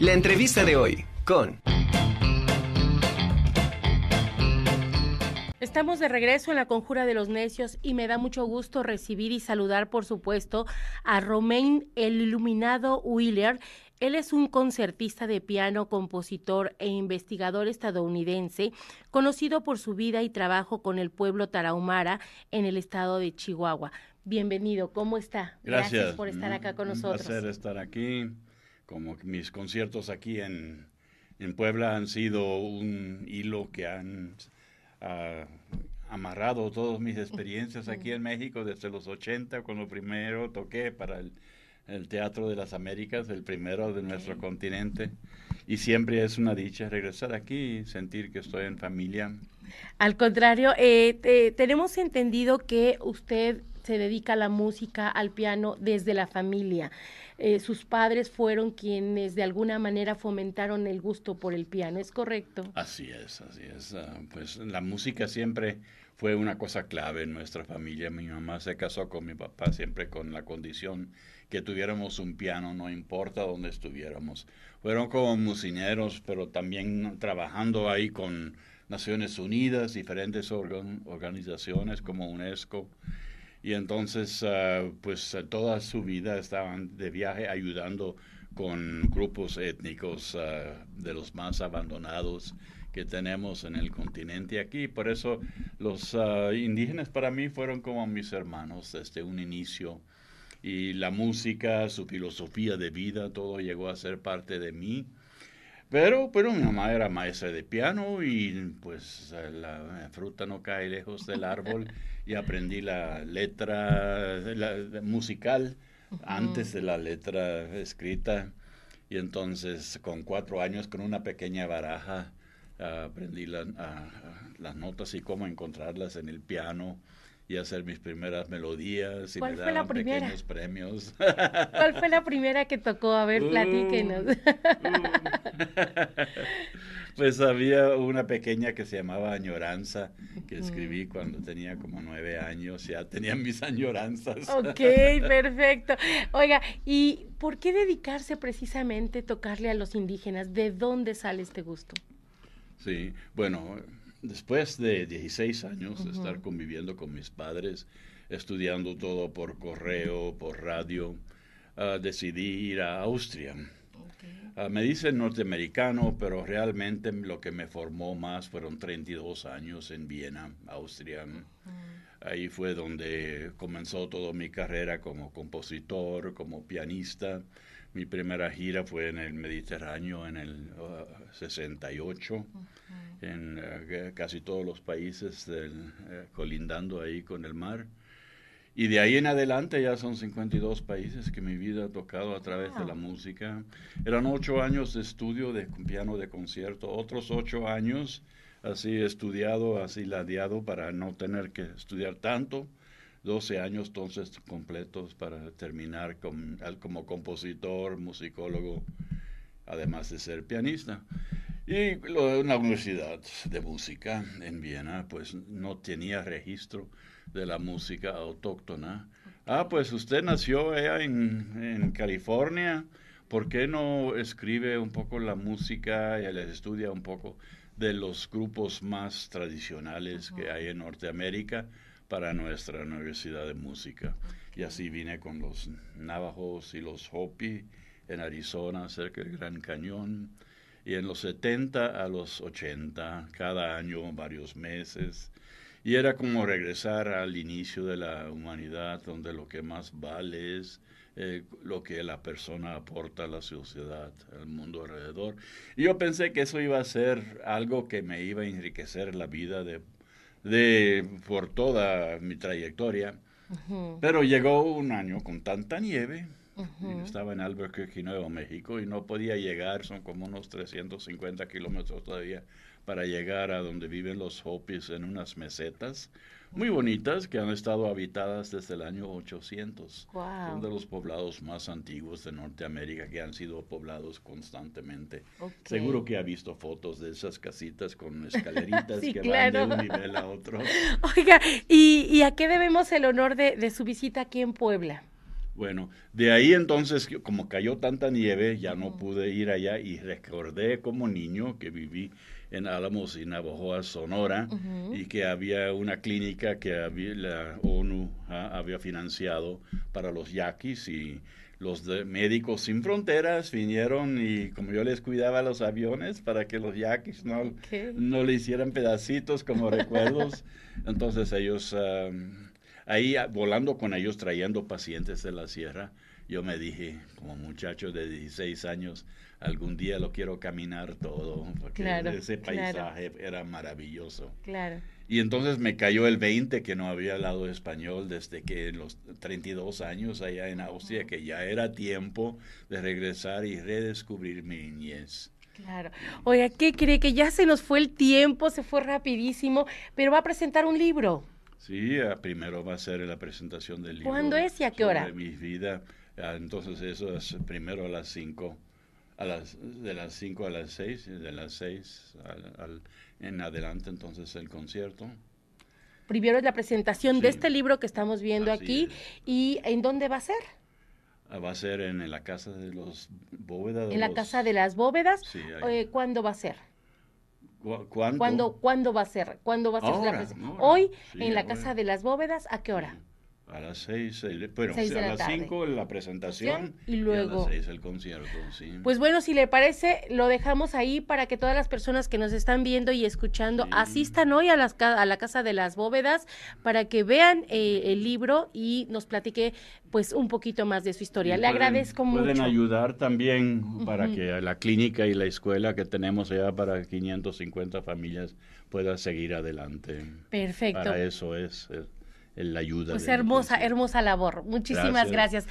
La entrevista de hoy con... Estamos de regreso en la Conjura de los Necios y me da mucho gusto recibir y saludar, por supuesto, a Romain el Iluminado Wheeler. Él es un concertista de piano, compositor e investigador estadounidense, conocido por su vida y trabajo con el pueblo tarahumara en el estado de Chihuahua. Bienvenido, ¿cómo está? Gracias, por estar acá con nosotros. Un placer estar aquí. Como mis conciertos aquí en, en Puebla han sido un hilo que han amarrado todas mis experiencias aquí en México desde los 80, cuando primero toqué para el, Teatro de las Américas, el primero de nuestro continente. Y siempre es una dicha regresar aquí y sentir que estoy en familia. Al contrario, eh, tenemos entendido que usted se dedica a la música, al piano desde la familia. Eh, sus padres fueron quienes de alguna manera fomentaron el gusto por el piano, ¿es correcto? Así es, así es. Ah, pues la música siempre fue una cosa clave en nuestra familia. Mi mamá se casó con mi papá siempre con la condición que tuviéramos un piano, no importa dónde estuviéramos. Fueron como musineros, pero también trabajando ahí con Naciones Unidas, diferentes organizaciones como UNESCO y entonces ah, pues toda su vida estaban de viaje ayudando con grupos étnicos ah, de los más abandonados que tenemos en el continente aquí. Por eso los ah, indígenas para mí fueron como mis hermanos desde un inicio. Y la música, su filosofía de vida, todo llegó a ser parte de mí. Pero, pero mi mamá era maestra de piano y pues la fruta no cae lejos del árbol y aprendí la letra musical antes de la letra escrita. Y entonces con cuatro años con una pequeña baraja aprendí las notas y cómo encontrarlas en el piano y hacer mis primeras melodías y ¿Cuál me fue la primera? pequeños premios. ¿Cuál fue la primera que tocó? A ver, platíquenos. Uh, uh. pues había una pequeña que se llamaba Añoranza, que escribí cuando tenía como nueve años, ya tenía mis añoranzas. Ok, perfecto. Oiga, ¿y por qué dedicarse precisamente a tocarle a los indígenas? ¿De dónde sale este gusto? Sí, bueno, después de 16 años de estar conviviendo con mis padres, estudiando todo por correo, por radio, uh, decidí ir a Austria. Ah, me dicen norteamericano, pero realmente lo que me formó más fueron 32 años en Viena, Austria. Ahí fue donde comenzó toda mi carrera como compositor, como pianista. Mi primera gira fue en el Mediterráneo en el 68, ah, en eh, casi todos los países del, eh, colindando ahí con el mar. Y de ahí en adelante ya son 52 países que mi vida ha tocado a través de la música. Eran ocho años de estudio de piano de concierto, otros ocho años así estudiado, así ladeado para no tener que estudiar tanto 12 años entonces completos para terminar como compositor, musicólogo, además de ser pianista. Y lo, la universidad de música en Viena, pues no tenía registro de la música autóctona. Ah, pues usted nació allá en, en California, ¿por qué no escribe un poco la música y les estudia un poco de los grupos más tradicionales que hay en Norteamérica? para nuestra Universidad de Música. Y así vine con los Navajos y los Hopi en Arizona, cerca del Gran Cañón. Y en los 70 a los 80, cada año, varios meses. Y era como regresar al inicio de la humanidad, donde lo que más vale es eh, lo que la persona aporta a la sociedad, al mundo alrededor. Y yo pensé que eso iba a ser algo que me iba a enriquecer la vida de de, por toda mi trayectoria. Pero llegó un año con tanta nieve. Estaba en Albuquerque, Nuevo México, y no podía llegar, son como unos 350 kilómetros todavía, para llegar a donde viven los Hopis en unas mesetas muy bonitas que han estado habitadas desde el año 800. Son de los poblados más antiguos de Norteamérica que han sido poblados constantemente. Seguro que ha visto fotos de esas casitas con escaleritas que van de un nivel a otro. Oiga, ¿y, a qué debemos el honor de, su visita aquí en Puebla? Bueno, de ahí entonces, como cayó tanta nieve, ya no pude ir allá y recordé como niño que viví en Álamos y Navajoa, Sonora, y que había una clínica que había, la ONU ah, había financiado para los yaquis y los de Médicos Sin Fronteras vinieron y como yo les cuidaba los aviones para que los yaquis no, no le hicieran pedacitos como recuerdos, entonces ellos, ahí ah, volando con ellos, trayendo pacientes de la sierra, yo me dije, como muchacho de 16 años, algún día lo quiero caminar todo, porque ese paisaje era maravilloso. Claro. Y entonces me cayó el 20 que no había hablado español desde que los 32 años allá en Austria, que ya era tiempo de regresar y redescubrir mi niñez. Claro. Oiga, ¿qué cree? Que ya se nos fue el tiempo, se fue rapidísimo, pero va a presentar un libro. Sí, primero va a ser la presentación del libro. ¿Cuándo es y a qué hora? De mi vida. Ah, entonces eso es primero a las 5 a las, de las 5 a las 6, de las 6 al, en adelante entonces el concierto. Primero es la presentación de este libro que estamos viendo aquí. ¿Y en dónde va a ser? Ah, va a ser en, la Casa de los Bóvedas. ¿En la Casa de las Bóvedas? Sí, eh, ¿Cuándo va a ser? ¿Cuándo? ¿Cuándo, va a ser? ¿Cuándo va a ser la presentación? Hoy, en la Casa de las Bóvedas, ¿a qué hora? A las seis, bueno, a las cinco la presentación y luego a las seis el concierto, sí. Pues bueno, si le parece, lo dejamos ahí para que todas las personas que nos están viendo y escuchando asistan hoy a, las, a la Casa de las Bóvedas para que vean eh, el libro y nos platique pues un poquito más de su historia. le agradezco mucho. Pueden ayudar también para que la clínica y la escuela que tenemos allá para 550 familias pueda seguir adelante. Perfecto. Para eso es la ayuda. Pues hermosa, hermosa labor. Muchísimas gracias.